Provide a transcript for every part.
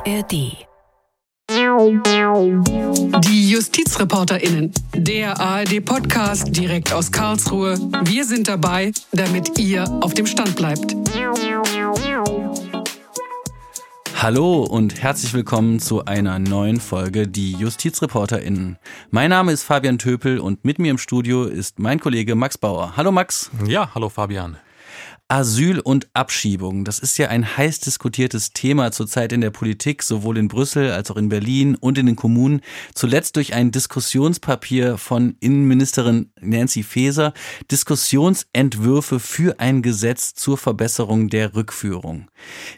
ARD. Die JustizreporterInnen. Der ARD-Podcast direkt aus Karlsruhe. Wir sind dabei, damit ihr auf dem Stand bleibt. Hallo und herzlich willkommen zu einer neuen Folge Die JustizreporterInnen. Mein Name ist Fabian Töpel und mit mir im Studio ist mein Kollege Max Bauer. Hallo Max. Ja, hallo Fabian. Asyl und Abschiebung, das ist ja ein heiß diskutiertes Thema zurzeit in der Politik, sowohl in Brüssel als auch in Berlin und in den Kommunen. Zuletzt durch ein Diskussionspapier von Innenministerin Nancy Faeser, Diskussionsentwürfe für ein Gesetz zur Verbesserung der Rückführung.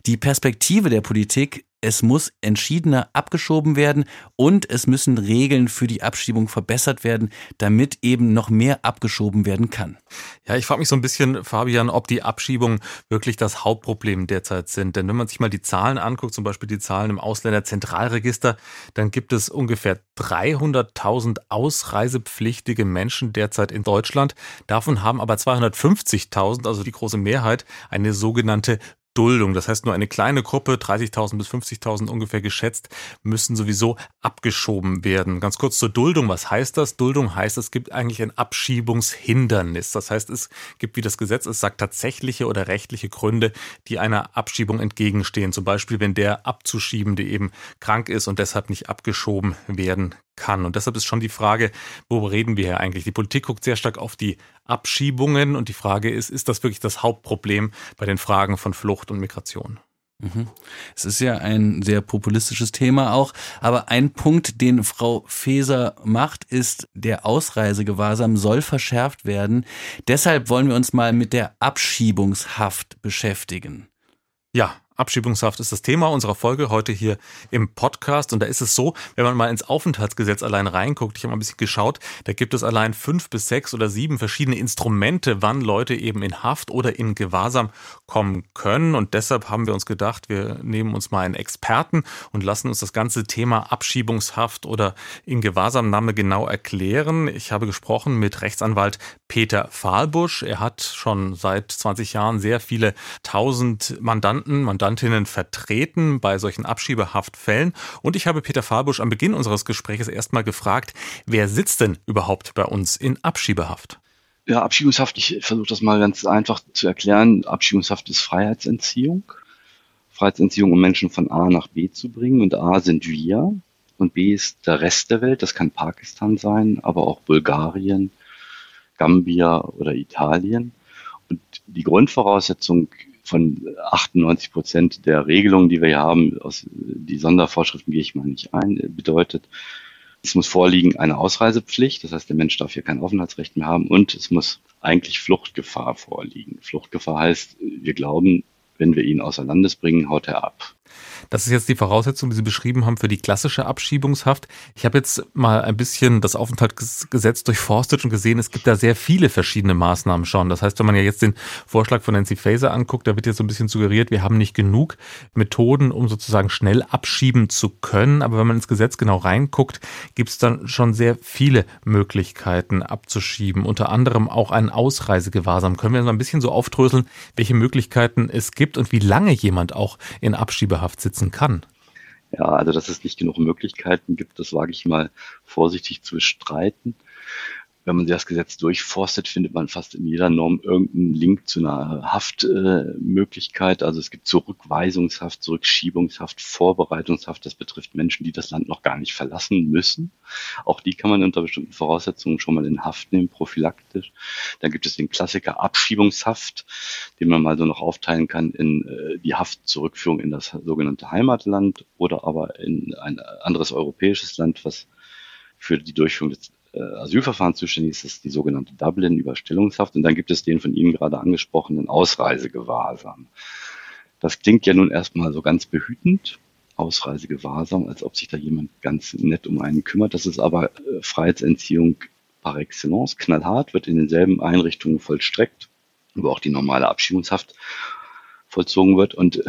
Die Perspektive der Politik es muss entschiedener abgeschoben werden und es müssen Regeln für die Abschiebung verbessert werden, damit eben noch mehr abgeschoben werden kann. Ja, ich frage mich so ein bisschen, Fabian, ob die Abschiebungen wirklich das Hauptproblem derzeit sind. Denn wenn man sich mal die Zahlen anguckt, zum Beispiel die Zahlen im Ausländerzentralregister, dann gibt es ungefähr 300.000 ausreisepflichtige Menschen derzeit in Deutschland. Davon haben aber 250.000, also die große Mehrheit, eine sogenannte Duldung. Das heißt, nur eine kleine Gruppe, 30.000 bis 50.000 ungefähr geschätzt, müssen sowieso abgeschoben werden. Ganz kurz zur Duldung. Was heißt das? Duldung heißt, es gibt eigentlich ein Abschiebungshindernis. Das heißt, es gibt, wie das Gesetz es sagt, tatsächliche oder rechtliche Gründe, die einer Abschiebung entgegenstehen. Zum Beispiel, wenn der Abzuschiebende eben krank ist und deshalb nicht abgeschoben werden kann. Und deshalb ist schon die Frage, wo reden wir hier eigentlich? Die Politik guckt sehr stark auf die Abschiebungen und die Frage ist, ist das wirklich das Hauptproblem bei den Fragen von Flucht und Migration? Mhm. Es ist ja ein sehr populistisches Thema auch, aber ein Punkt, den Frau Feser macht, ist, der Ausreisegewahrsam soll verschärft werden. Deshalb wollen wir uns mal mit der Abschiebungshaft beschäftigen. Ja, Abschiebungshaft ist das Thema unserer Folge heute hier im Podcast. Und da ist es so, wenn man mal ins Aufenthaltsgesetz allein reinguckt, ich habe mal ein bisschen geschaut, da gibt es allein fünf bis sechs oder sieben verschiedene Instrumente, wann Leute eben in Haft oder in Gewahrsam kommen können. Und deshalb haben wir uns gedacht, wir nehmen uns mal einen Experten und lassen uns das ganze Thema Abschiebungshaft oder in Gewahrsamnahme genau erklären. Ich habe gesprochen mit Rechtsanwalt Peter Fahlbusch. Er hat schon seit 20 Jahren sehr viele tausend Mandanten, Mandanten Mandantinnen vertreten bei solchen Abschiebehaftfällen. Und ich habe Peter Fahlbusch am Beginn unseres Gesprächs erstmal gefragt, wer sitzt denn überhaupt bei uns in Abschiebehaft? Ja, Abschiebungshaft, ich versuche das mal ganz einfach zu erklären. Abschiebungshaft ist Freiheitsentziehung. Freiheitsentziehung, um Menschen von A nach B zu bringen. Und A sind wir und B ist der Rest der Welt. Das kann Pakistan sein, aber auch Bulgarien, Gambia oder Italien. Und die Grundvoraussetzung von 98 Prozent der Regelungen, die wir hier haben, aus die Sondervorschriften gehe ich mal nicht ein, bedeutet, es muss vorliegen eine Ausreisepflicht, das heißt, der Mensch darf hier kein Aufenthaltsrecht mehr haben und es muss eigentlich Fluchtgefahr vorliegen. Fluchtgefahr heißt, wir glauben, wenn wir ihn außer Landes bringen, haut er ab. Das ist jetzt die Voraussetzung, die Sie beschrieben haben für die klassische Abschiebungshaft. Ich habe jetzt mal ein bisschen das Aufenthaltsgesetz durchforstet und gesehen, es gibt da sehr viele verschiedene Maßnahmen schon. Das heißt, wenn man ja jetzt den Vorschlag von Nancy Faeser anguckt, da wird jetzt so ein bisschen suggeriert, wir haben nicht genug Methoden, um sozusagen schnell abschieben zu können. Aber wenn man ins Gesetz genau reinguckt, gibt es dann schon sehr viele Möglichkeiten abzuschieben. Unter anderem auch einen Ausreisegewahrsam. Können wir mal ein bisschen so aufdröseln, welche Möglichkeiten es gibt und wie lange jemand auch in Abschiebehaft sitzt? umsetzen kann. Ja, also dass es nicht genug Möglichkeiten gibt, das wage ich mal vorsichtig zu bestreiten wenn man das Gesetz durchforstet, findet man fast in jeder Norm irgendeinen Link zu einer Haftmöglichkeit. Äh, also es gibt Zurückweisungshaft, Zurückschiebungshaft, Vorbereitungshaft. Das betrifft Menschen, die das Land noch gar nicht verlassen müssen. Auch die kann man unter bestimmten Voraussetzungen schon mal in Haft nehmen, prophylaktisch. Dann gibt es den Klassiker Abschiebungshaft, den man mal so noch aufteilen kann in äh, die Haftzurückführung in das sogenannte Heimatland oder aber in ein anderes europäisches Land, was für die Durchführung des Asylverfahren zuständig ist, ist die sogenannte Dublin-Überstellungshaft. Und dann gibt es den von Ihnen gerade angesprochenen Ausreisegewahrsam. Das klingt ja nun erstmal so ganz behütend, Ausreisegewahrsam, als ob sich da jemand ganz nett um einen kümmert. Das ist aber äh, Freiheitsentziehung par excellence, knallhart, wird in denselben Einrichtungen vollstreckt, wo auch die normale Abschiebungshaft vollzogen wird. Und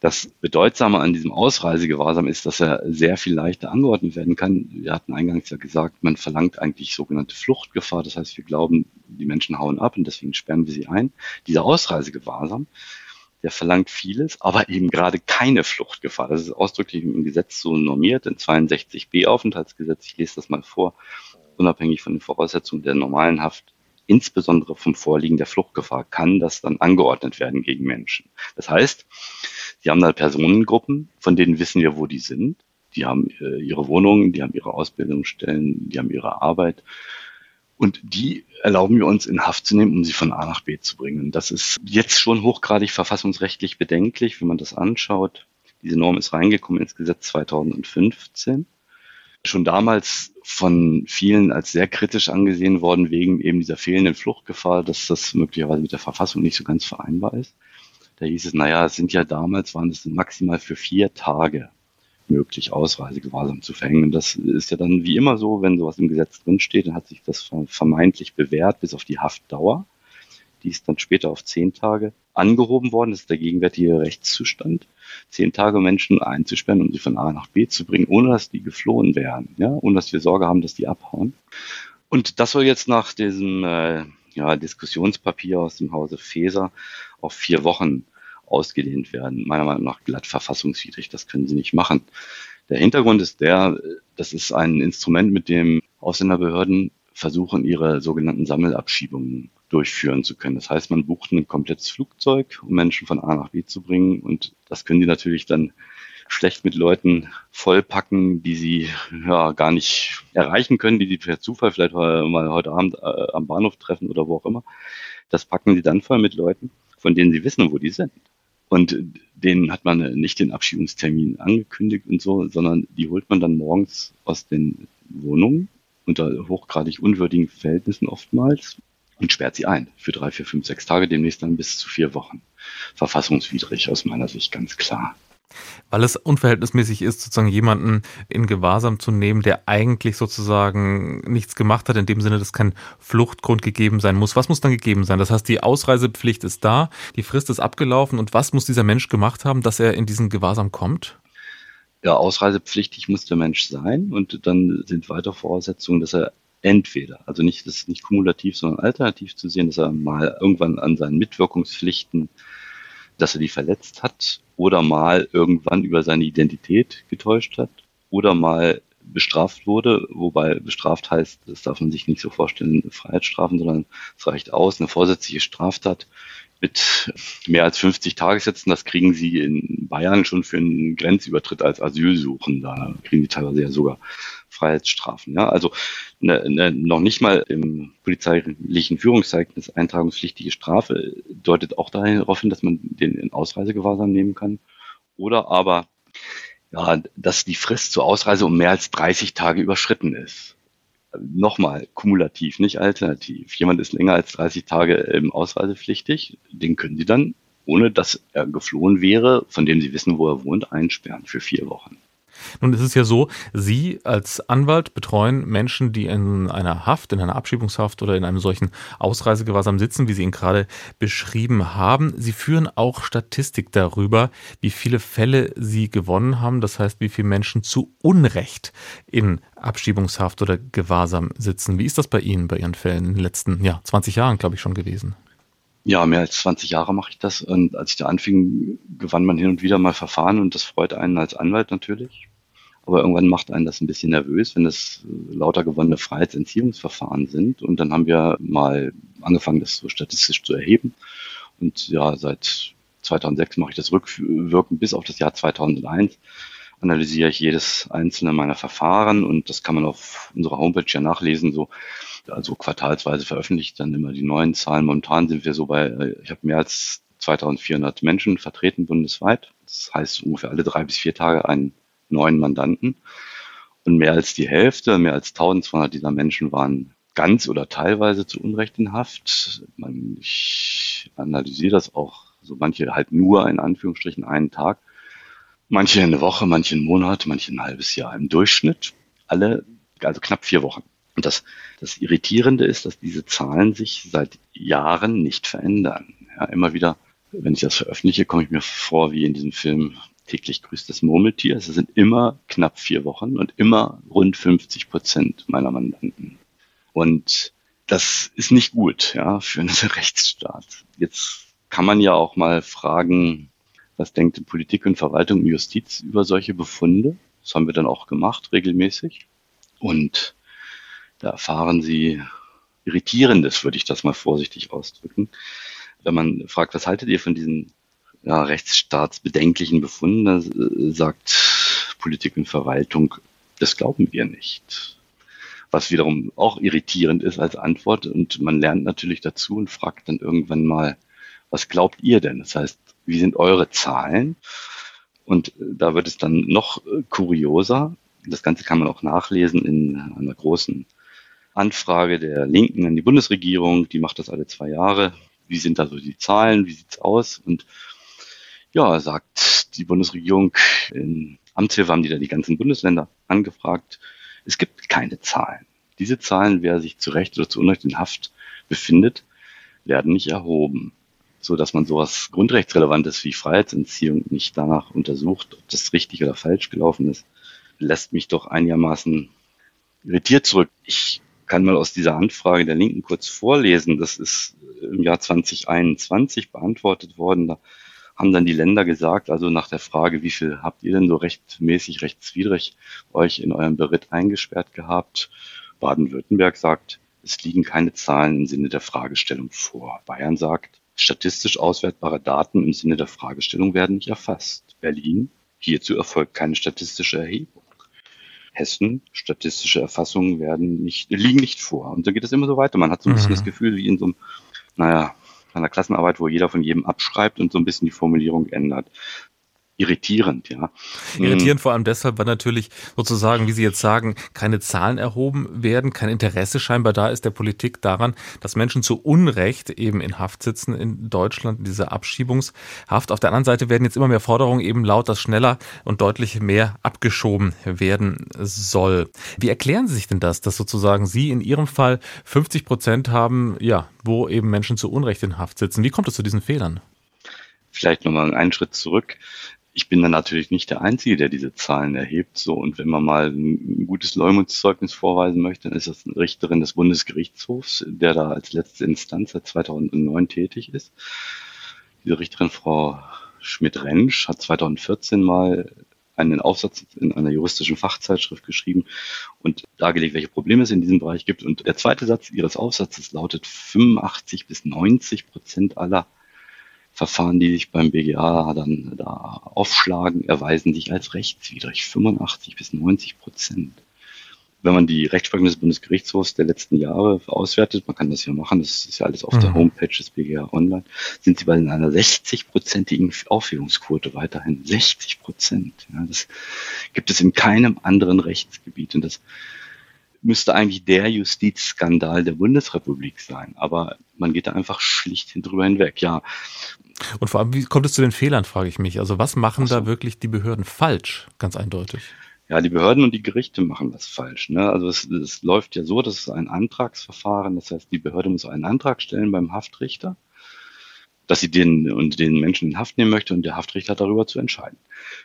das Bedeutsame an diesem Ausreisegewahrsam ist, dass er sehr viel leichter angeordnet werden kann. Wir hatten eingangs ja gesagt, man verlangt eigentlich sogenannte Fluchtgefahr. Das heißt, wir glauben, die Menschen hauen ab und deswegen sperren wir sie ein. Dieser Ausreisegewahrsam, der verlangt vieles, aber eben gerade keine Fluchtgefahr. Das ist ausdrücklich im Gesetz so normiert, in 62b Aufenthaltsgesetz. Ich lese das mal vor. Unabhängig von den Voraussetzungen der normalen Haft, insbesondere vom Vorliegen der Fluchtgefahr, kann das dann angeordnet werden gegen Menschen. Das heißt, sie haben da Personengruppen, von denen wissen wir, wo die sind. Die haben äh, ihre Wohnungen, die haben ihre Ausbildungsstellen, die haben ihre Arbeit. Und die erlauben wir uns in Haft zu nehmen, um sie von A nach B zu bringen. Das ist jetzt schon hochgradig verfassungsrechtlich bedenklich, wenn man das anschaut. Diese Norm ist reingekommen ins Gesetz 2015. Schon damals von vielen als sehr kritisch angesehen worden wegen eben dieser fehlenden Fluchtgefahr, dass das möglicherweise mit der Verfassung nicht so ganz vereinbar ist. Da hieß es, naja, es sind ja damals, waren es maximal für vier Tage möglich, Ausreisegewahrsam zu verhängen. Das ist ja dann wie immer so, wenn sowas im Gesetz drinsteht, dann hat sich das vermeintlich bewährt bis auf die Haftdauer. Die ist dann später auf zehn Tage angehoben worden. Das ist der gegenwärtige Rechtszustand. Zehn Tage Menschen einzusperren, um sie von A nach B zu bringen, ohne dass die geflohen wären, ja, ohne dass wir Sorge haben, dass die abhauen. Und das soll jetzt nach diesem äh, ja, Diskussionspapier aus dem Hause Feser auf vier Wochen ausgedehnt werden. Meiner Meinung nach glatt verfassungswidrig. Das können sie nicht machen. Der Hintergrund ist der, das ist ein Instrument, mit dem Ausländerbehörden versuchen, ihre sogenannten Sammelabschiebungen durchführen zu können. Das heißt, man bucht ein komplettes Flugzeug, um Menschen von A nach B zu bringen. Und das können die natürlich dann schlecht mit Leuten vollpacken, die sie ja gar nicht erreichen können, die sie per Zufall vielleicht mal heute Abend äh, am Bahnhof treffen oder wo auch immer. Das packen sie dann voll mit Leuten, von denen sie wissen, wo die sind. Und denen hat man nicht den Abschiebungstermin angekündigt und so, sondern die holt man dann morgens aus den Wohnungen unter hochgradig unwürdigen Verhältnissen oftmals und sperrt sie ein für drei, vier, fünf, sechs Tage, demnächst dann bis zu vier Wochen. Verfassungswidrig aus meiner Sicht ganz klar. Weil es unverhältnismäßig ist, sozusagen jemanden in Gewahrsam zu nehmen, der eigentlich sozusagen nichts gemacht hat, in dem Sinne, dass kein Fluchtgrund gegeben sein muss. Was muss dann gegeben sein? Das heißt, die Ausreisepflicht ist da, die Frist ist abgelaufen und was muss dieser Mensch gemacht haben, dass er in diesen Gewahrsam kommt? Ja, ausreisepflichtig muss der Mensch sein und dann sind weitere Voraussetzungen, dass er entweder, also nicht, das ist nicht kumulativ, sondern alternativ zu sehen, dass er mal irgendwann an seinen Mitwirkungspflichten dass er die verletzt hat oder mal irgendwann über seine Identität getäuscht hat oder mal bestraft wurde, wobei bestraft heißt, das darf man sich nicht so vorstellen, Freiheitsstrafen, sondern es reicht aus, eine vorsätzliche Straftat mit mehr als 50 Tagessätzen, das kriegen sie in Bayern schon für einen Grenzübertritt als Asylsuchender, kriegen die teilweise ja sogar Freiheitsstrafen. Ja? Also eine, eine, noch nicht mal im polizeilichen Führungszeugnis eintragungspflichtige Strafe deutet auch darauf hin, dass man den in Ausreisegewahrsam nehmen kann. Oder aber, ja, dass die Frist zur Ausreise um mehr als 30 Tage überschritten ist. Nochmal, kumulativ, nicht alternativ. Jemand ist länger als 30 Tage ausreisepflichtig, den können Sie dann, ohne dass er geflohen wäre, von dem Sie wissen, wo er wohnt, einsperren für vier Wochen. Nun ist es ja so, Sie als Anwalt betreuen Menschen, die in einer Haft, in einer Abschiebungshaft oder in einem solchen Ausreisegewahrsam sitzen, wie Sie ihn gerade beschrieben haben. Sie führen auch Statistik darüber, wie viele Fälle Sie gewonnen haben. Das heißt, wie viele Menschen zu Unrecht in Abschiebungshaft oder Gewahrsam sitzen. Wie ist das bei Ihnen, bei Ihren Fällen in den letzten ja, 20 Jahren, glaube ich, schon gewesen? Ja, mehr als 20 Jahre mache ich das. Und als ich da anfing, gewann man hin und wieder mal Verfahren und das freut einen als Anwalt natürlich. Aber irgendwann macht einen das ein bisschen nervös, wenn es lauter gewonnene Freiheitsentziehungsverfahren sind. Und dann haben wir mal angefangen, das so statistisch zu erheben. Und ja, seit 2006 mache ich das rückwirkend bis auf das Jahr 2001 analysiere ich jedes einzelne meiner Verfahren und das kann man auf unserer Homepage ja nachlesen. So also quartalsweise veröffentlicht dann immer die neuen Zahlen. Momentan sind wir so bei, äh, ich habe mehr als 2400 Menschen vertreten bundesweit. Das heißt ungefähr alle drei bis vier Tage einen neuen Mandanten. Und mehr als die Hälfte, mehr als 1200 dieser Menschen waren ganz oder teilweise zu Unrecht in Haft. Ich analysiere das auch, so manche halt nur in Anführungsstrichen einen Tag, manche eine Woche, manche einen Monat, manche ein halbes Jahr im Durchschnitt. Alle, also knapp vier Wochen. Und das, das Irritierende ist, dass diese Zahlen sich seit Jahren nicht verändern. Ja, immer wieder, wenn ich das veröffentliche, komme ich mir vor wie in diesem Film täglich grüßt das Murmeltier. Es sind immer knapp vier Wochen und immer rund 50 Prozent meiner Mandanten. Und das ist nicht gut, ja, für einen Rechtsstaat. Jetzt kann man ja auch mal fragen, was denkt Politik und Verwaltung und Justiz über solche Befunde? Das haben wir dann auch gemacht, regelmäßig. Und da erfahren sie Irritierendes, würde ich das mal vorsichtig ausdrücken. Wenn man fragt, was haltet ihr von diesen ja, rechtsstaatsbedenklichen Befunden, da äh, sagt Politik und Verwaltung, das glauben wir nicht. Was wiederum auch irritierend ist als Antwort. Und man lernt natürlich dazu und fragt dann irgendwann mal, was glaubt ihr denn? Das heißt, wie sind eure Zahlen? Und äh, da wird es dann noch äh, kurioser. Das Ganze kann man auch nachlesen in einer großen Anfrage der Linken an die Bundesregierung. Die macht das alle zwei Jahre. Wie sind da so die Zahlen? Wie sieht's aus? Und ja, sagt die Bundesregierung, in Amtshilfe haben die da die ganzen Bundesländer angefragt. Es gibt keine Zahlen. Diese Zahlen, wer sich zu Recht oder zu Unrecht in Haft befindet, werden nicht erhoben, so dass man sowas Grundrechtsrelevantes wie Freiheitsentziehung nicht danach untersucht, ob das richtig oder falsch gelaufen ist, lässt mich doch einigermaßen irritiert zurück. Ich kann mal aus dieser Anfrage der Linken kurz vorlesen. Das ist im Jahr 2021 beantwortet worden. Da haben dann die Länder gesagt, also nach der Frage, wie viel habt ihr denn so rechtmäßig, rechtswidrig euch in eurem Beritt eingesperrt gehabt? Baden-Württemberg sagt, es liegen keine Zahlen im Sinne der Fragestellung vor. Bayern sagt, statistisch auswertbare Daten im Sinne der Fragestellung werden nicht erfasst. Berlin, hierzu erfolgt keine statistische Erhebung. Hessen, statistische Erfassungen werden nicht, liegen nicht vor. Und so geht es immer so weiter. Man hat so ein bisschen mhm. das Gefühl, wie in so einem, naja, einer Klassenarbeit, wo jeder von jedem abschreibt und so ein bisschen die Formulierung ändert irritierend, ja. Irritierend mhm. vor allem deshalb, weil natürlich sozusagen, wie Sie jetzt sagen, keine Zahlen erhoben werden, kein Interesse scheinbar da ist der Politik daran, dass Menschen zu Unrecht eben in Haft sitzen in Deutschland, in dieser Abschiebungshaft. Auf der anderen Seite werden jetzt immer mehr Forderungen eben laut, dass schneller und deutlich mehr abgeschoben werden soll. Wie erklären Sie sich denn das, dass sozusagen Sie in Ihrem Fall 50 Prozent haben, ja, wo eben Menschen zu Unrecht in Haft sitzen? Wie kommt es zu diesen Fehlern? Vielleicht nochmal einen Schritt zurück ich bin dann natürlich nicht der Einzige, der diese Zahlen erhebt. So, und wenn man mal ein gutes Leumundszeugnis vorweisen möchte, dann ist das eine Richterin des Bundesgerichtshofs, der da als letzte Instanz seit 2009 tätig ist. Diese Richterin, Frau Schmidt-Rentsch, hat 2014 mal einen Aufsatz in einer juristischen Fachzeitschrift geschrieben und dargelegt, welche Probleme es in diesem Bereich gibt. Und der zweite Satz ihres Aufsatzes lautet, 85 bis 90 Prozent aller Verfahren, die sich beim BGA dann da aufschlagen, erweisen sich als rechtswidrig, 85 bis 90 Prozent. Wenn man die Rechtsprechung des Bundesgerichtshofs der letzten Jahre auswertet, man kann das ja machen, das ist ja alles auf mhm. der Homepage des BGA online, sind sie bei einer 60-prozentigen Aufhebungsquote weiterhin. 60 Prozent. Ja, das gibt es in keinem anderen Rechtsgebiet. Und das müsste eigentlich der Justizskandal der Bundesrepublik sein. Aber man geht da einfach schlicht drüber hinweg. Ja, und vor allem, wie kommt es zu den Fehlern, frage ich mich. Also was machen so. da wirklich die Behörden falsch, ganz eindeutig? Ja, die Behörden und die Gerichte machen das falsch. Ne? Also es, es läuft ja so, das ist ein Antragsverfahren. Das heißt, die Behörde muss einen Antrag stellen beim Haftrichter, dass sie den und den Menschen in Haft nehmen möchte und der Haftrichter hat darüber zu entscheiden.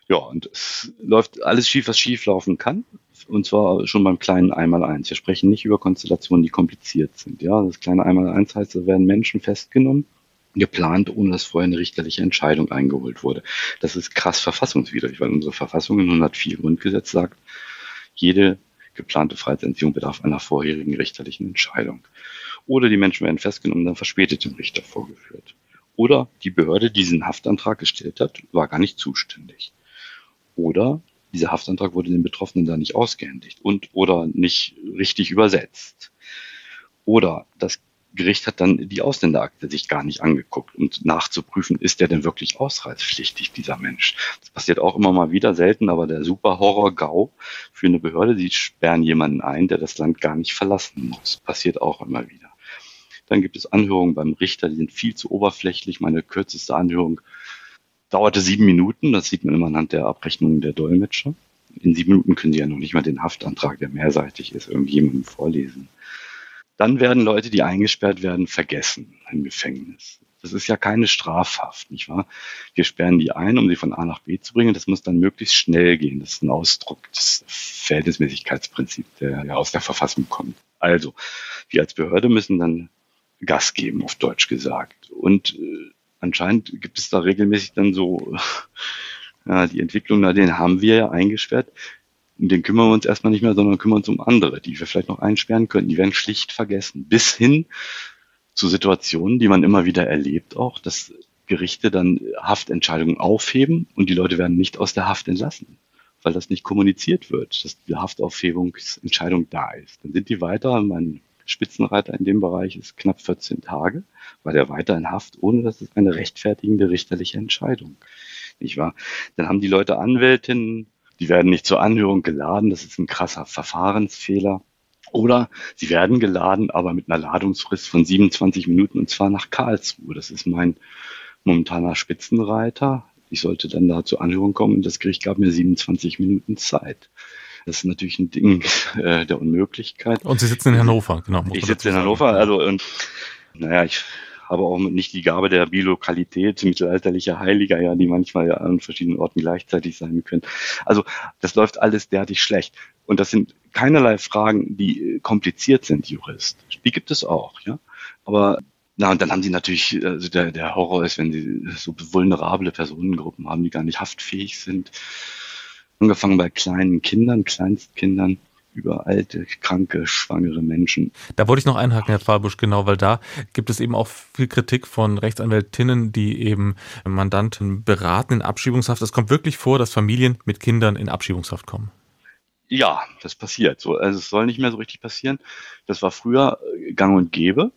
Ja, und es läuft alles schief, was schief laufen kann. Und zwar schon beim kleinen Einmaleins. Wir sprechen nicht über Konstellationen, die kompliziert sind. Ja, das kleine Einmaleins heißt, da werden Menschen festgenommen geplant, ohne dass vorher eine richterliche Entscheidung eingeholt wurde. Das ist krass verfassungswidrig, weil unsere Verfassung in 104 Grundgesetz sagt, jede geplante Freiheitsentziehung bedarf einer vorherigen richterlichen Entscheidung. Oder die Menschen werden festgenommen, dann verspätet dem Richter vorgeführt. Oder die Behörde, die diesen Haftantrag gestellt hat, war gar nicht zuständig. Oder dieser Haftantrag wurde den Betroffenen da nicht ausgehändigt und oder nicht richtig übersetzt. Oder das Gericht hat dann die Ausländerakte sich gar nicht angeguckt und nachzuprüfen, ist der denn wirklich ausreispflichtig, dieser Mensch. Das passiert auch immer mal wieder selten, aber der super Horror-GAU für eine Behörde, die sperren jemanden ein, der das Land gar nicht verlassen muss. Passiert auch immer wieder. Dann gibt es Anhörungen beim Richter, die sind viel zu oberflächlich. Meine kürzeste Anhörung dauerte sieben Minuten. Das sieht man immer anhand der Abrechnungen der Dolmetscher. In sieben Minuten können Sie ja noch nicht mal den Haftantrag, der mehrseitig ist, irgendjemandem vorlesen. Dann werden Leute, die eingesperrt werden, vergessen im Gefängnis. Das ist ja keine Strafhaft, nicht wahr? Wir sperren die ein, um sie von A nach B zu bringen. Das muss dann möglichst schnell gehen. Das ist ein Ausdruck des Verhältnismäßigkeitsprinzips, der ja aus der Verfassung kommt. Also, wir als Behörde müssen dann Gas geben, auf Deutsch gesagt. Und äh, anscheinend gibt es da regelmäßig dann so, ja, die Entwicklung, na, den haben wir ja eingesperrt. Um den kümmern wir uns erstmal nicht mehr, sondern kümmern uns um andere, die wir vielleicht noch einsperren können. Die werden schlicht vergessen. Bis hin zu Situationen, die man immer wieder erlebt auch, dass Gerichte dann Haftentscheidungen aufheben und die Leute werden nicht aus der Haft entlassen, weil das nicht kommuniziert wird, dass die Haftaufhebungsentscheidung da ist. Dann sind die weiter, mein Spitzenreiter in dem Bereich ist knapp 14 Tage, war der weiter in Haft, ohne dass es eine rechtfertigende richterliche Entscheidung. Nicht wahr? Dann haben die Leute Anwältinnen, die werden nicht zur Anhörung geladen, das ist ein krasser Verfahrensfehler. Oder sie werden geladen, aber mit einer Ladungsfrist von 27 Minuten und zwar nach Karlsruhe. Das ist mein momentaner Spitzenreiter. Ich sollte dann da zur Anhörung kommen das Gericht gab mir 27 Minuten Zeit. Das ist natürlich ein Ding äh, der Unmöglichkeit. Und Sie sitzen in Hannover, genau. Ich sitze in Hannover, also und naja, ich habe auch nicht die Gabe der Bilokalität mittelalterlicher Heiliger, ja, die manchmal ja an verschiedenen Orten gleichzeitig sein können. Also das läuft alles derartig schlecht. Und das sind keinerlei Fragen, die kompliziert sind, Jurist. Die gibt es auch, ja. Aber na, und dann haben sie natürlich, also der, der Horror ist, wenn sie so vulnerable Personengruppen haben, die gar nicht haftfähig sind. Angefangen bei kleinen Kindern, Kleinstkindern, über alte, kranke, schwangere Menschen. Da wollte ich noch einhaken, Herr Fahrbusch, genau, weil da gibt es eben auch viel Kritik von Rechtsanwältinnen, die eben Mandanten beraten in Abschiebungshaft. Es kommt wirklich vor, dass Familien mit Kindern in Abschiebungshaft kommen. Ja, das passiert so. Also es soll nicht mehr so richtig passieren. Das war früher gang und gäbe.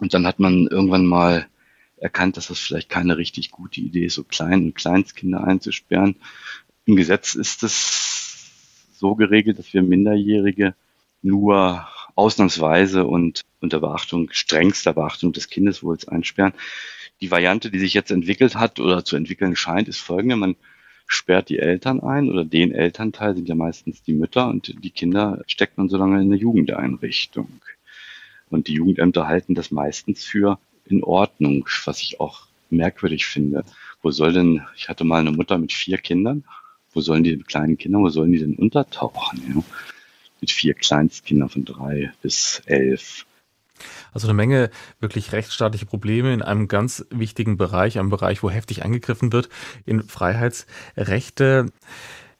Und dann hat man irgendwann mal erkannt, dass das vielleicht keine richtig gute Idee ist, so Klein- und Kleinstkinder einzusperren. Im Gesetz ist es so geregelt, dass wir Minderjährige nur ausnahmsweise und unter Beachtung, strengster Beachtung des Kindeswohls einsperren. Die Variante, die sich jetzt entwickelt hat oder zu entwickeln scheint, ist folgende. Man sperrt die Eltern ein oder den Elternteil sind ja meistens die Mütter und die Kinder steckt man so lange in eine Jugendeinrichtung. Und die Jugendämter halten das meistens für in Ordnung, was ich auch merkwürdig finde. Wo soll denn, ich hatte mal eine Mutter mit vier Kindern, wo sollen die kleinen Kinder, wo sollen die denn untertauchen? Ja? Mit vier Kleinstkindern von drei bis elf. Also eine Menge wirklich rechtsstaatliche Probleme in einem ganz wichtigen Bereich, einem Bereich, wo heftig eingegriffen wird in Freiheitsrechte.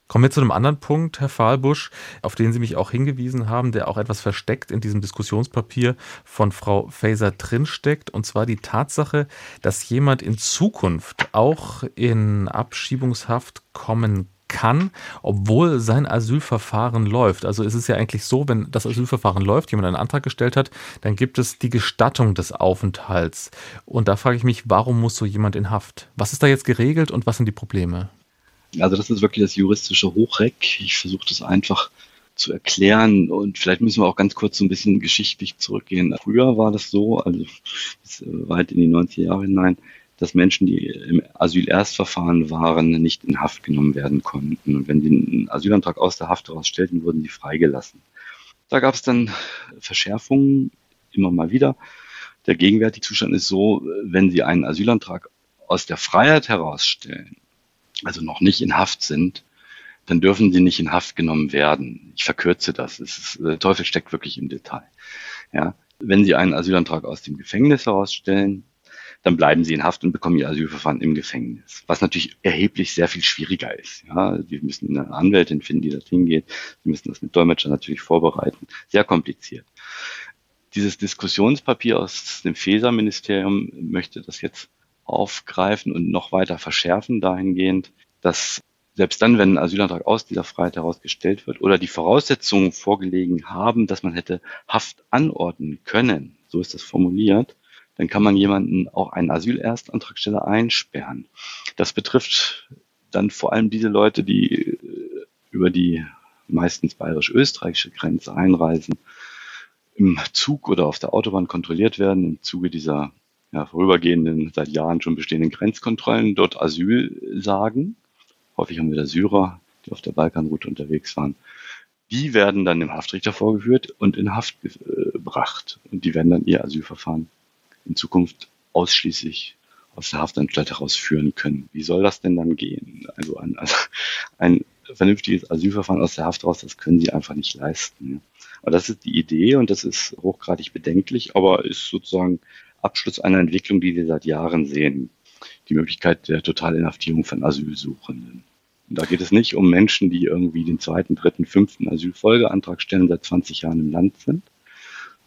Kommen wir zu einem anderen Punkt, Herr Fahlbusch, auf den Sie mich auch hingewiesen haben, der auch etwas versteckt in diesem Diskussionspapier von Frau Faeser drinsteckt, und zwar die Tatsache, dass jemand in Zukunft auch in Abschiebungshaft kommen kann, obwohl sein Asylverfahren läuft. Also es ist ja eigentlich so, wenn das Asylverfahren läuft, jemand einen Antrag gestellt hat, dann gibt es die Gestattung des Aufenthalts. Und da frage ich mich, warum muss so jemand in Haft? Was ist da jetzt geregelt und was sind die Probleme? Also das ist wirklich das juristische Hochreck. Ich versuche das einfach zu erklären und vielleicht müssen wir auch ganz kurz so ein bisschen geschichtlich zurückgehen. Früher war das so, also weit in die 90er Jahre hinein, dass Menschen, die im Asylerstverfahren waren, nicht in Haft genommen werden konnten. Und wenn sie einen Asylantrag aus der Haft herausstellten, wurden sie freigelassen. Da gab es dann Verschärfungen immer mal wieder. Der gegenwärtige Zustand ist so, wenn Sie einen Asylantrag aus der Freiheit herausstellen, also noch nicht in Haft sind, dann dürfen sie nicht in Haft genommen werden. Ich verkürze das. Ist, der Teufel steckt wirklich im Detail. Ja, wenn Sie einen Asylantrag aus dem Gefängnis herausstellen, dann bleiben sie in Haft und bekommen ihr Asylverfahren im Gefängnis. Was natürlich erheblich sehr viel schwieriger ist. Ja, die müssen eine Anwältin finden, die dorthin geht. Sie müssen das mit Dolmetscher natürlich vorbereiten. Sehr kompliziert. Dieses Diskussionspapier aus dem FESA-Ministerium möchte das jetzt aufgreifen und noch weiter verschärfen dahingehend, dass selbst dann, wenn ein Asylantrag aus dieser Freiheit herausgestellt wird oder die Voraussetzungen vorgelegen haben, dass man hätte Haft anordnen können, so ist das formuliert, dann kann man jemanden, auch einen Asylerstantragsteller einsperren. Das betrifft dann vor allem diese Leute, die äh, über die meistens bayerisch-österreichische Grenze einreisen, im Zug oder auf der Autobahn kontrolliert werden im Zuge dieser ja, vorübergehenden, seit Jahren schon bestehenden Grenzkontrollen dort Asyl sagen. Häufig haben wir da Syrer, die auf der Balkanroute unterwegs waren. Die werden dann dem Haftrichter vorgeführt und in Haft gebracht. Und die werden dann ihr Asylverfahren in Zukunft ausschließlich aus der Haftanstalt herausführen können. Wie soll das denn dann gehen? Also ein, also ein vernünftiges Asylverfahren aus der Haft raus, das können sie einfach nicht leisten. Und das ist die Idee und das ist hochgradig bedenklich, aber ist sozusagen Abschluss einer Entwicklung, die wir seit Jahren sehen. die Möglichkeit der Totalinhaftierung von Asylsuchenden. Und da geht es nicht um Menschen, die irgendwie den zweiten, dritten, fünften Asylfolgeantrag stellen, seit 20 Jahren im Land sind.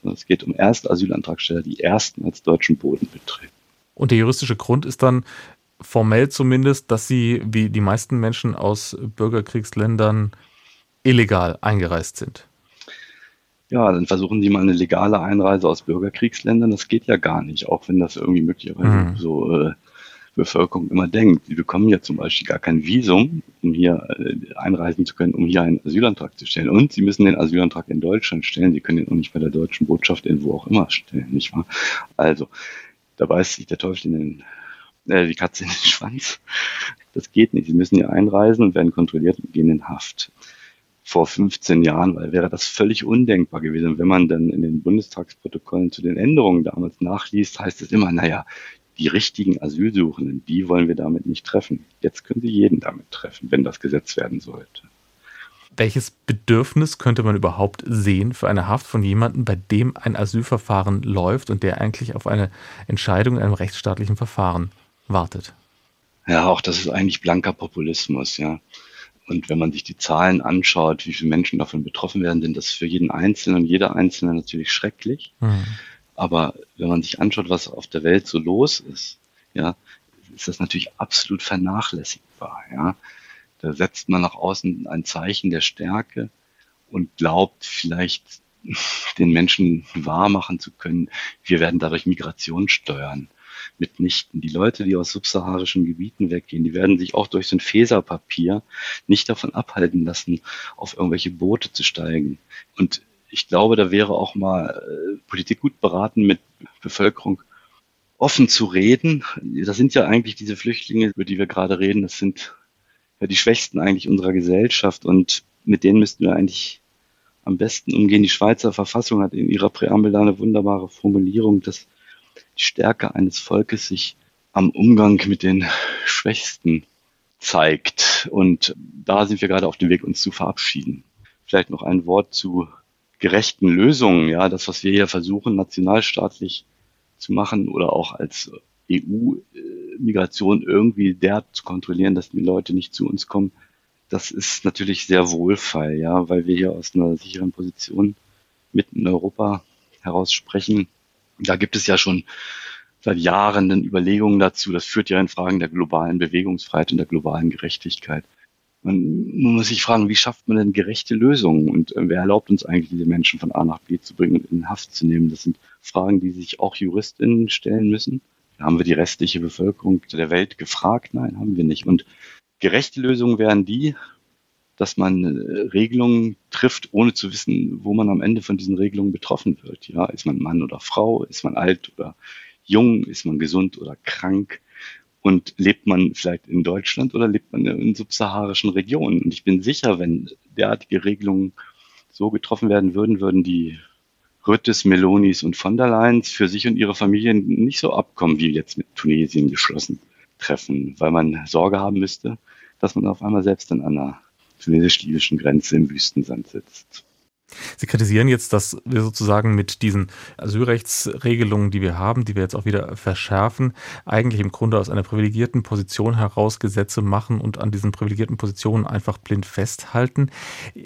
Es geht um Erstasylantragsteller, die ersten als deutschen Boden betreten. Und der juristische Grund ist dann formell zumindest, dass sie, wie die meisten Menschen aus Bürgerkriegsländern, illegal eingereist sind. Ja, dann versuchen die mal eine legale Einreise aus Bürgerkriegsländern. Das geht ja gar nicht, auch wenn das irgendwie möglicherweise mhm. so äh, Bevölkerung immer denkt. Die bekommen ja zum Beispiel gar kein Visum, um hier äh, einreisen zu können, um hier einen Asylantrag zu stellen. Und sie müssen den Asylantrag in Deutschland stellen. Sie können ihn auch nicht bei der deutschen Botschaft in wo auch immer stellen, nicht wahr? Also, da beißt sich der Teufel in den, äh, die Katze in den Schwanz. Das geht nicht. Sie müssen hier einreisen und werden kontrolliert und gehen in Haft. Vor 15 Jahren, weil wäre das völlig undenkbar gewesen. wenn man dann in den Bundestagsprotokollen zu den Änderungen damals nachliest, heißt es immer, naja, die richtigen Asylsuchenden, die wollen wir damit nicht treffen. Jetzt können sie jeden damit treffen, wenn das Gesetz werden sollte. Welches Bedürfnis könnte man überhaupt sehen für eine Haft von jemandem, bei dem ein Asylverfahren läuft und der eigentlich auf eine Entscheidung in einem rechtsstaatlichen Verfahren wartet? Ja, auch das ist eigentlich blanker Populismus, ja. Und wenn man sich die Zahlen anschaut, wie viele Menschen davon betroffen werden, sind das für jeden Einzelnen und jeder Einzelne natürlich schrecklich. Mhm. Aber wenn man sich anschaut, was auf der Welt so los ist, ja, ist das natürlich absolut vernachlässigbar, ja. Da setzt man nach außen ein Zeichen der Stärke und glaubt vielleicht den Menschen wahrmachen zu können, wir werden dadurch Migration steuern. Mitnichten. Die Leute, die aus subsaharischen Gebieten weggehen, die werden sich auch durch so ein Faserpapier nicht davon abhalten lassen, auf irgendwelche Boote zu steigen. Und ich glaube, da wäre auch mal äh, Politik gut beraten, mit Bevölkerung offen zu reden. Das sind ja eigentlich diese Flüchtlinge, über die wir gerade reden, das sind ja die Schwächsten eigentlich unserer Gesellschaft und mit denen müssten wir eigentlich am besten umgehen. Die Schweizer Verfassung hat in ihrer Präambel eine wunderbare Formulierung, dass die Stärke eines Volkes sich am Umgang mit den Schwächsten zeigt. Und da sind wir gerade auf dem Weg, uns zu verabschieden. Vielleicht noch ein Wort zu gerechten Lösungen. Ja, das, was wir hier versuchen, nationalstaatlich zu machen oder auch als EU-Migration irgendwie der zu kontrollieren, dass die Leute nicht zu uns kommen, das ist natürlich sehr wohlfeil, ja, weil wir hier aus einer sicheren Position mitten in Europa heraus sprechen. Da gibt es ja schon seit Jahren Überlegungen dazu. Das führt ja in Fragen der globalen Bewegungsfreiheit und der globalen Gerechtigkeit. Man muss sich fragen, wie schafft man denn gerechte Lösungen und äh, wer erlaubt uns eigentlich, diese Menschen von A nach B zu bringen und in Haft zu nehmen? Das sind Fragen, die sich auch JuristInnen stellen müssen. Haben wir die restliche Bevölkerung der Welt gefragt? Nein, haben wir nicht. Und gerechte Lösungen wären die, dass man äh, Regelungen trifft, ohne zu wissen, wo man am Ende von diesen Regelungen betroffen wird. Ja, ist man Mann oder Frau? Ist man alt oder jung? Ist man gesund oder krank? Und lebt man vielleicht in Deutschland oder lebt man in subsaharischen Regionen? Und ich bin sicher, wenn derartige Regelungen so getroffen werden würden, würden die Rüttes, Melonis und von der Leyen für sich und ihre Familien nicht so abkommen, wie jetzt mit Tunesien geschlossen treffen, weil man Sorge haben müsste, dass man auf einmal selbst an einer tunesisch-libyschen Grenze im Wüstensand sitzt. Sie kritisieren jetzt, dass wir sozusagen mit diesen Asylrechtsregelungen, die wir haben, die wir jetzt auch wieder verschärfen, eigentlich im Grunde aus einer privilegierten Position heraus Gesetze machen und an diesen privilegierten Positionen einfach blind festhalten.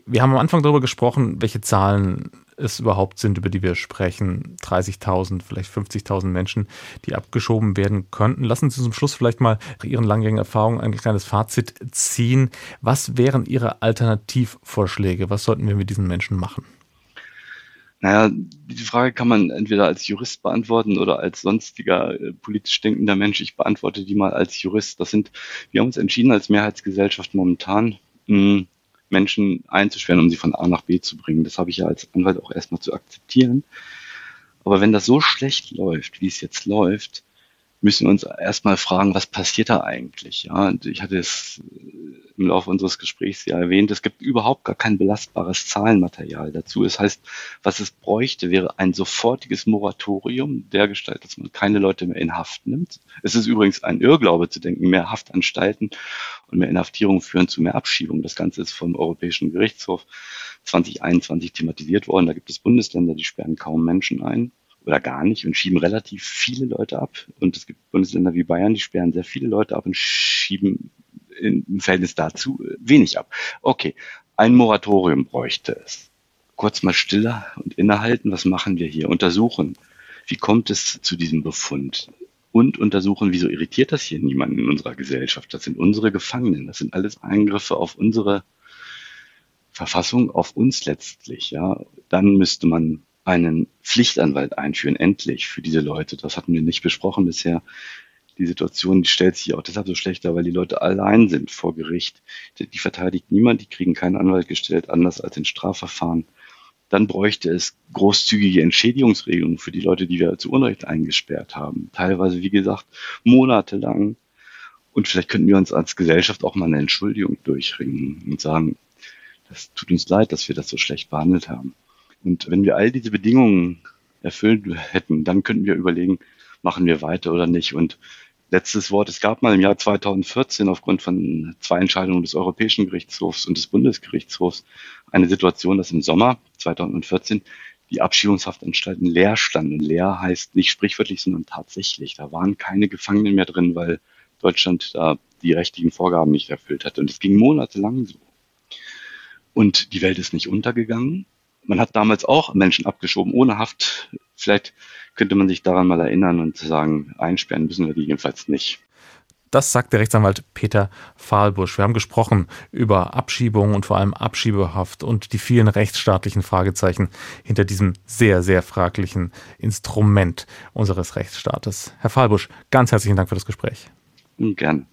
Wir haben am Anfang darüber gesprochen, welche Zahlen es überhaupt sind, über die wir sprechen. 30.000, vielleicht 50.000 Menschen, die abgeschoben werden könnten. Lassen Sie zum Schluss vielleicht mal Ihren langjährigen Erfahrungen ein kleines Fazit ziehen. Was wären Ihre Alternativvorschläge? Was sollten wir mit diesen Menschen machen? Naja, die Frage kann man entweder als Jurist beantworten oder als sonstiger äh, politisch denkender Mensch. Ich beantworte die mal als Jurist. Das sind, wir haben uns entschieden als Mehrheitsgesellschaft momentan, mh, Menschen einzusperren, um sie von A nach B zu bringen. Das habe ich ja als Anwalt auch erstmal zu akzeptieren. Aber wenn das so schlecht läuft, wie es jetzt läuft, müssen uns erstmal fragen, was passiert da eigentlich? Ja, und ich hatte es im Laufe unseres Gesprächs ja erwähnt, es gibt überhaupt gar kein belastbares Zahlenmaterial dazu. Das heißt, was es bräuchte, wäre ein sofortiges Moratorium der Gestalt, dass man keine Leute mehr in Haft nimmt. Es ist übrigens ein Irrglaube zu denken, mehr Haftanstalten und mehr Inhaftierung führen zu mehr Abschiebung. Das Ganze ist vom Europäischen Gerichtshof 2021 thematisiert worden. Da gibt es Bundesländer, die sperren kaum Menschen ein. Oder gar nicht und schieben relativ viele Leute ab. Und es gibt Bundesländer wie Bayern, die sperren sehr viele Leute ab und schieben im Verhältnis dazu wenig ab. Okay, ein Moratorium bräuchte es. Kurz mal stiller und innehalten, was machen wir hier? Untersuchen, wie kommt es zu diesem Befund? Und untersuchen, wieso irritiert das hier niemanden in unserer Gesellschaft? Das sind unsere Gefangenen, das sind alles Eingriffe auf unsere Verfassung, auf uns letztlich. Ja, dann müsste man einen Pflichtanwalt einführen, endlich für diese Leute. Das hatten wir nicht besprochen bisher. Die Situation die stellt sich auch deshalb so schlechter, weil die Leute allein sind vor Gericht. Die verteidigt niemand, die kriegen keinen Anwalt gestellt, anders als in Strafverfahren. Dann bräuchte es großzügige Entschädigungsregelungen für die Leute, die wir zu Unrecht eingesperrt haben. Teilweise, wie gesagt, monatelang. Und vielleicht könnten wir uns als Gesellschaft auch mal eine Entschuldigung durchringen und sagen, das tut uns leid, dass wir das so schlecht behandelt haben. Und wenn wir all diese Bedingungen erfüllt hätten, dann könnten wir überlegen, machen wir weiter oder nicht. Und letztes Wort, es gab mal im Jahr 2014 aufgrund von zwei Entscheidungen des Europäischen Gerichtshofs und des Bundesgerichtshofs eine Situation, dass im Sommer 2014 die Abschiebungshaftanstalten leer standen. Leer heißt nicht sprichwörtlich, sondern tatsächlich. Da waren keine Gefangenen mehr drin, weil Deutschland da die rechtlichen Vorgaben nicht erfüllt hatte. Und es ging monatelang so. Und die Welt ist nicht untergegangen man hat damals auch Menschen abgeschoben ohne Haft. Vielleicht könnte man sich daran mal erinnern und sagen, einsperren müssen wir die jedenfalls nicht. Das sagt der Rechtsanwalt Peter Fahlbusch. Wir haben gesprochen über Abschiebung und vor allem Abschiebehaft und die vielen rechtsstaatlichen Fragezeichen hinter diesem sehr, sehr fraglichen Instrument unseres Rechtsstaates. Herr Fahlbusch, ganz herzlichen Dank für das Gespräch. Gerne.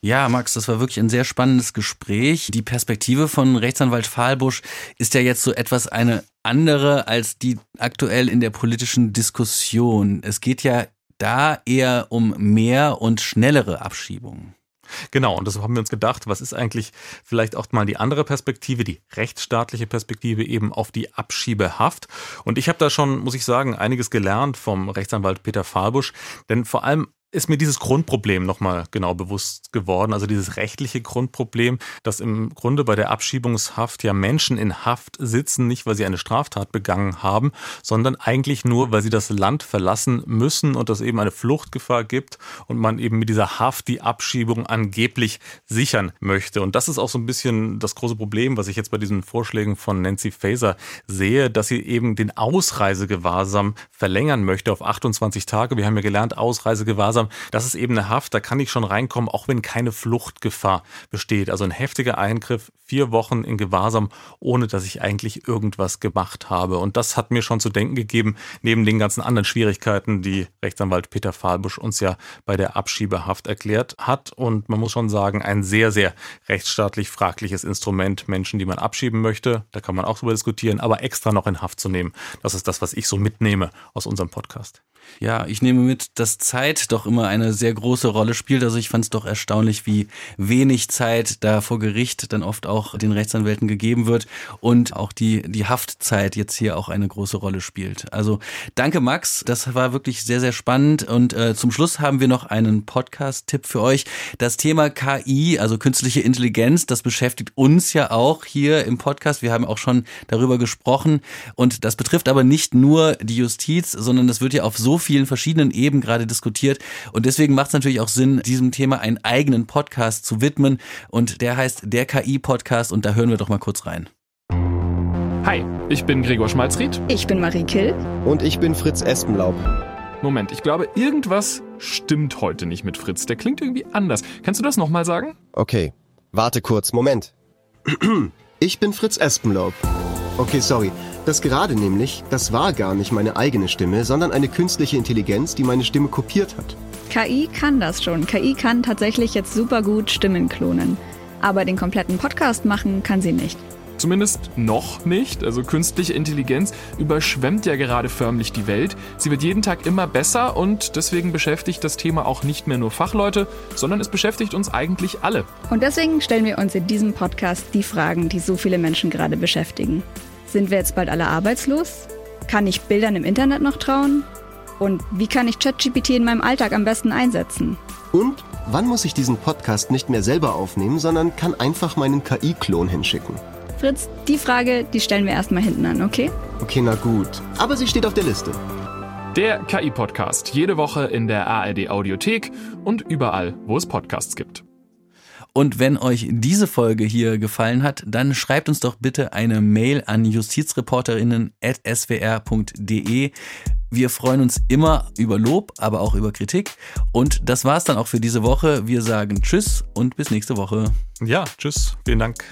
Ja, Max, das war wirklich ein sehr spannendes Gespräch. Die Perspektive von Rechtsanwalt Fahlbusch ist ja jetzt so etwas eine andere als die aktuell in der politischen Diskussion. Es geht ja da eher um mehr und schnellere Abschiebungen. Genau, und das haben wir uns gedacht, was ist eigentlich vielleicht auch mal die andere Perspektive, die rechtsstaatliche Perspektive eben auf die Abschiebehaft. Und ich habe da schon, muss ich sagen, einiges gelernt vom Rechtsanwalt Peter Fahlbusch, denn vor allem ist mir dieses Grundproblem nochmal genau bewusst geworden, also dieses rechtliche Grundproblem, dass im Grunde bei der Abschiebungshaft ja Menschen in Haft sitzen, nicht weil sie eine Straftat begangen haben, sondern eigentlich nur, weil sie das Land verlassen müssen und es eben eine Fluchtgefahr gibt und man eben mit dieser Haft die Abschiebung angeblich sichern möchte. Und das ist auch so ein bisschen das große Problem, was ich jetzt bei diesen Vorschlägen von Nancy Faeser sehe, dass sie eben den Ausreisegewahrsam verlängern möchte auf 28 Tage. Wir haben ja gelernt, Ausreisegewahrsam Gewahrsam, das ist eben eine Haft, da kann ich schon reinkommen, auch wenn keine Fluchtgefahr besteht. Also ein heftiger Eingriff, vier Wochen in Gewahrsam, ohne dass ich eigentlich irgendwas gemacht habe. Und das hat mir schon zu denken gegeben, neben den ganzen anderen Schwierigkeiten, die Rechtsanwalt Peter Fahlbusch uns ja bei der Abschiebehaft erklärt hat. Und man muss schon sagen, ein sehr, sehr rechtsstaatlich fragliches Instrument, Menschen, die man abschieben möchte. Da kann man auch drüber diskutieren, aber extra noch in Haft zu nehmen. Das ist das, was ich so mitnehme aus unserem Podcast. Ja, ich nehme mit, dass Zeit doch immer eine sehr große Rolle spielt. Also ich fand es doch erstaunlich, wie wenig Zeit da vor Gericht dann oft auch den Rechtsanwälten gegeben wird und auch die, die Haftzeit jetzt hier auch eine große Rolle spielt. Also danke Max, das war wirklich sehr, sehr spannend. Und äh, zum Schluss haben wir noch einen Podcast-Tipp für euch. Das Thema KI, also künstliche Intelligenz, das beschäftigt uns ja auch hier im Podcast. Wir haben auch schon darüber gesprochen. Und das betrifft aber nicht nur die Justiz, sondern das wird ja auf so vielen verschiedenen Ebenen gerade diskutiert. Und deswegen macht es natürlich auch Sinn, diesem Thema einen eigenen Podcast zu widmen. Und der heißt der KI-Podcast und da hören wir doch mal kurz rein. Hi, ich bin Gregor Schmalzried. Ich bin Marie Kill. Und ich bin Fritz Espenlaub. Moment, ich glaube, irgendwas stimmt heute nicht mit Fritz. Der klingt irgendwie anders. Kannst du das nochmal sagen? Okay, warte kurz, Moment. Ich bin Fritz Espenlaub. Okay, sorry. Das gerade nämlich, das war gar nicht meine eigene Stimme, sondern eine künstliche Intelligenz, die meine Stimme kopiert hat. KI kann das schon. KI kann tatsächlich jetzt super gut Stimmen klonen. Aber den kompletten Podcast machen kann sie nicht. Zumindest noch nicht. Also künstliche Intelligenz überschwemmt ja gerade förmlich die Welt. Sie wird jeden Tag immer besser und deswegen beschäftigt das Thema auch nicht mehr nur Fachleute, sondern es beschäftigt uns eigentlich alle. Und deswegen stellen wir uns in diesem Podcast die Fragen, die so viele Menschen gerade beschäftigen. Sind wir jetzt bald alle arbeitslos? Kann ich Bildern im Internet noch trauen? Und wie kann ich ChatGPT in meinem Alltag am besten einsetzen? Und wann muss ich diesen Podcast nicht mehr selber aufnehmen, sondern kann einfach meinen KI-Klon hinschicken? Fritz, die Frage, die stellen wir erstmal hinten an, okay? Okay, na gut. Aber sie steht auf der Liste. Der KI-Podcast, jede Woche in der ARD Audiothek und überall, wo es Podcasts gibt. Und wenn euch diese Folge hier gefallen hat, dann schreibt uns doch bitte eine Mail an justizreporterinnen.swr.de. Wir freuen uns immer über Lob, aber auch über Kritik. Und das war's dann auch für diese Woche. Wir sagen Tschüss und bis nächste Woche. Ja, tschüss. Vielen Dank.